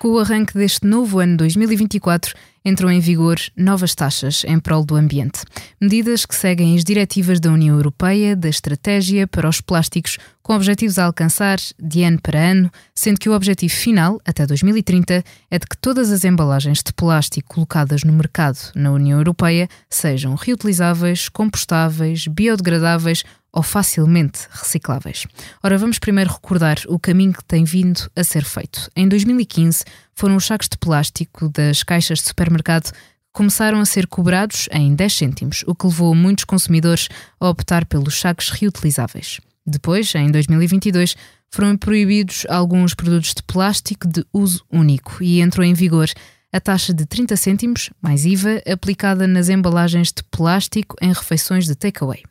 Com o arranque deste novo ano 2024, entram em vigor novas taxas em prol do ambiente. Medidas que seguem as diretivas da União Europeia da Estratégia para os Plásticos, com objetivos a alcançar de ano para ano, sendo que o objetivo final, até 2030, é de que todas as embalagens de plástico colocadas no mercado na União Europeia sejam reutilizáveis, compostáveis, biodegradáveis ou facilmente recicláveis. Ora, vamos primeiro recordar o caminho que tem vindo a ser feito. Em 2015, foram os sacos de plástico das caixas de supermercado começaram a ser cobrados em 10 cêntimos, o que levou muitos consumidores a optar pelos sacos reutilizáveis. Depois, em 2022, foram proibidos alguns produtos de plástico de uso único e entrou em vigor a taxa de 30 cêntimos, mais IVA, aplicada nas embalagens de plástico em refeições de takeaway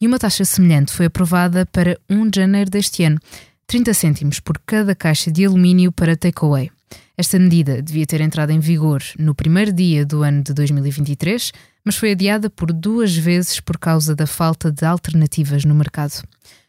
e uma taxa semelhante foi aprovada para 1 de janeiro deste ano, 30 cêntimos por cada caixa de alumínio para takeaway. Esta medida devia ter entrado em vigor no primeiro dia do ano de 2023, mas foi adiada por duas vezes por causa da falta de alternativas no mercado.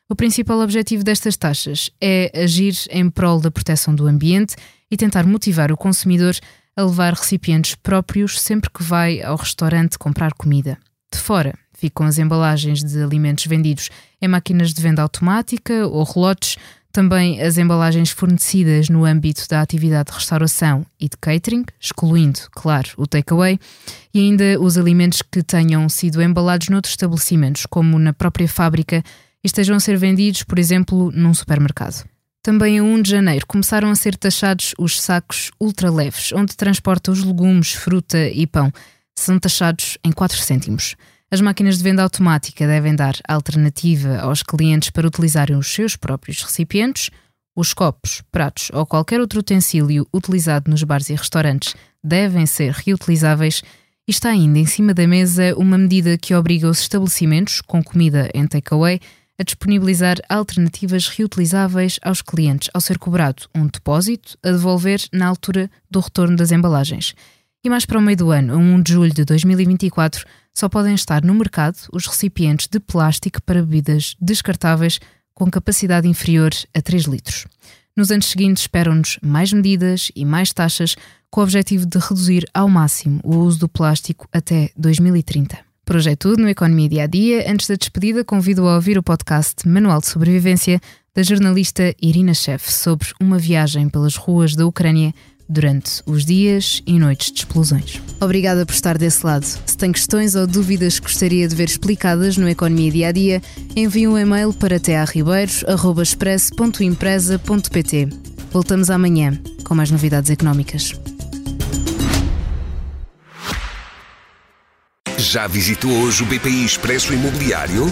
O principal objetivo destas taxas é agir em prol da proteção do ambiente e tentar motivar o consumidor a levar recipientes próprios sempre que vai ao restaurante comprar comida. De fora, ficam as embalagens de alimentos vendidos em máquinas de venda automática ou relotes, também as embalagens fornecidas no âmbito da atividade de restauração e de catering, excluindo, claro, o takeaway, e ainda os alimentos que tenham sido embalados noutros estabelecimentos, como na própria fábrica, e estejam a ser vendidos, por exemplo, num supermercado. Também a 1 de janeiro começaram a ser taxados os sacos ultra leves, onde transporta os legumes, fruta e pão. São taxados em 4 cêntimos. As máquinas de venda automática devem dar alternativa aos clientes para utilizarem os seus próprios recipientes. Os copos, pratos ou qualquer outro utensílio utilizado nos bares e restaurantes devem ser reutilizáveis. E está ainda em cima da mesa uma medida que obriga os estabelecimentos com comida em takeaway a disponibilizar alternativas reutilizáveis aos clientes ao ser cobrado um depósito a devolver na altura do retorno das embalagens. E mais para o meio do ano, a 1 de julho de 2024, só podem estar no mercado os recipientes de plástico para bebidas descartáveis com capacidade inferior a 3 litros. Nos anos seguintes esperam-nos mais medidas e mais taxas com o objetivo de reduzir ao máximo o uso do plástico até 2030. Por hoje é tudo no Economia Dia a Dia. Antes da despedida, convido a ouvir o podcast Manual de Sobrevivência da jornalista Irina Chef sobre uma viagem pelas ruas da Ucrânia durante os dias e noites de explosões. Obrigada por estar desse lado. Se tem questões ou dúvidas que gostaria de ver explicadas no Economia Dia a Dia, envie um e-mail para tearribeiros.express.empresa.pt. Voltamos amanhã com mais novidades económicas. Já visitou hoje o BPI Expresso Imobiliário?